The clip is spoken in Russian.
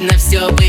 На все было.